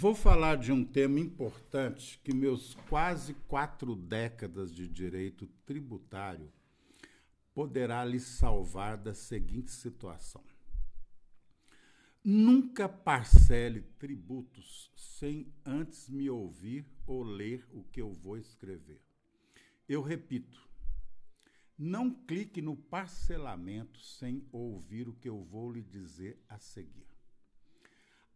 Vou falar de um tema importante que meus quase quatro décadas de direito tributário poderá lhe salvar da seguinte situação. Nunca parcele tributos sem antes me ouvir ou ler o que eu vou escrever. Eu repito, não clique no parcelamento sem ouvir o que eu vou lhe dizer a seguir.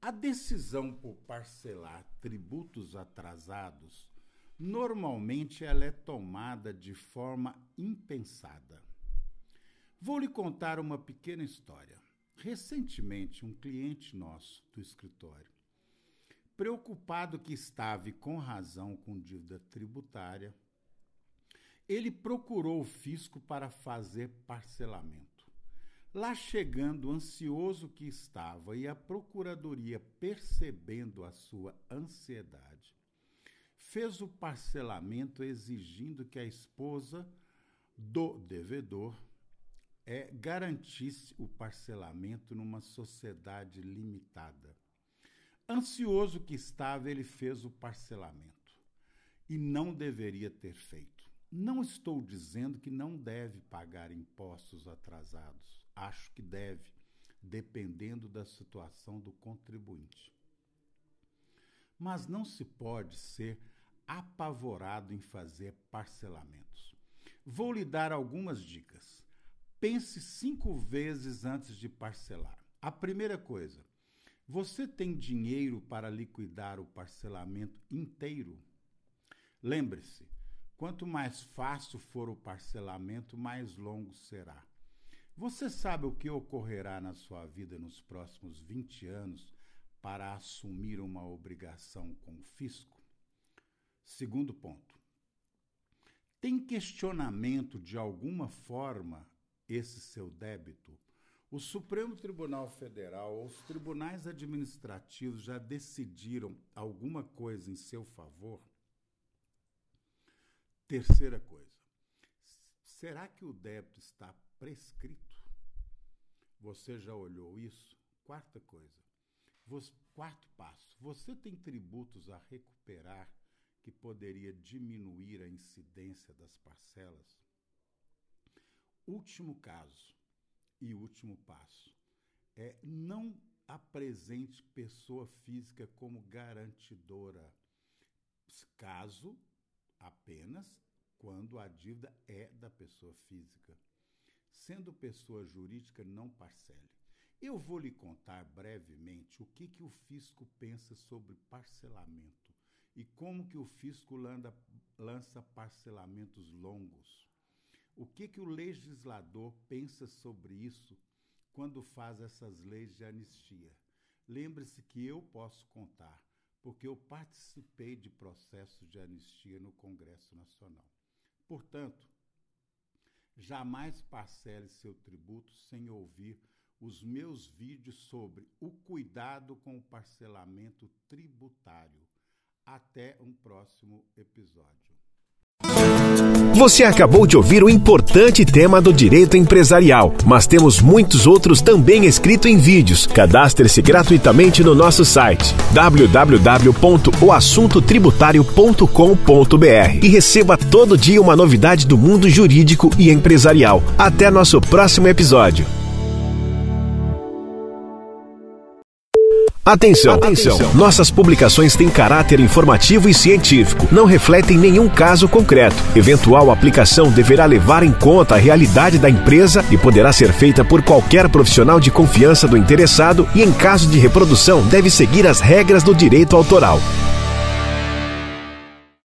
A decisão por parcelar tributos atrasados normalmente ela é tomada de forma impensada. Vou lhe contar uma pequena história. Recentemente, um cliente nosso do escritório, preocupado que estava e com razão com dívida tributária, ele procurou o fisco para fazer parcelamento. Lá chegando, ansioso que estava, e a procuradoria percebendo a sua ansiedade, fez o parcelamento exigindo que a esposa do devedor é, garantisse o parcelamento numa sociedade limitada. Ansioso que estava, ele fez o parcelamento e não deveria ter feito. Não estou dizendo que não deve pagar impostos atrasados acho que deve, dependendo da situação do contribuinte. Mas não se pode ser apavorado em fazer parcelamentos. Vou lhe dar algumas dicas. Pense cinco vezes antes de parcelar. A primeira coisa, você tem dinheiro para liquidar o parcelamento inteiro? Lembre-se, quanto mais fácil for o parcelamento, mais longo será. Você sabe o que ocorrerá na sua vida nos próximos 20 anos para assumir uma obrigação com o fisco? Segundo ponto. Tem questionamento de alguma forma esse seu débito? O Supremo Tribunal Federal ou os tribunais administrativos já decidiram alguma coisa em seu favor? Terceira coisa. Será que o débito está prescrito. Você já olhou isso? Quarta coisa. Você, quarto passo. Você tem tributos a recuperar que poderia diminuir a incidência das parcelas? Último caso e último passo é não apresente pessoa física como garantidora, caso apenas quando a dívida é da pessoa física. Sendo pessoa jurídica, não parcele. Eu vou lhe contar brevemente o que, que o fisco pensa sobre parcelamento e como que o fisco lança parcelamentos longos. O que, que o legislador pensa sobre isso quando faz essas leis de anistia? Lembre-se que eu posso contar, porque eu participei de processos de anistia no Congresso Nacional. Portanto, Jamais parcele seu tributo sem ouvir os meus vídeos sobre o cuidado com o parcelamento tributário. Até um próximo episódio. Você acabou de ouvir o importante tema do direito empresarial, mas temos muitos outros também escritos em vídeos. Cadastre-se gratuitamente no nosso site www.oassuntotributário.com.br e receba todo dia uma novidade do mundo jurídico e empresarial. Até nosso próximo episódio. Atenção, atenção! Nossas publicações têm caráter informativo e científico, não refletem nenhum caso concreto. Eventual aplicação deverá levar em conta a realidade da empresa e poderá ser feita por qualquer profissional de confiança do interessado e, em caso de reprodução, deve seguir as regras do direito autoral.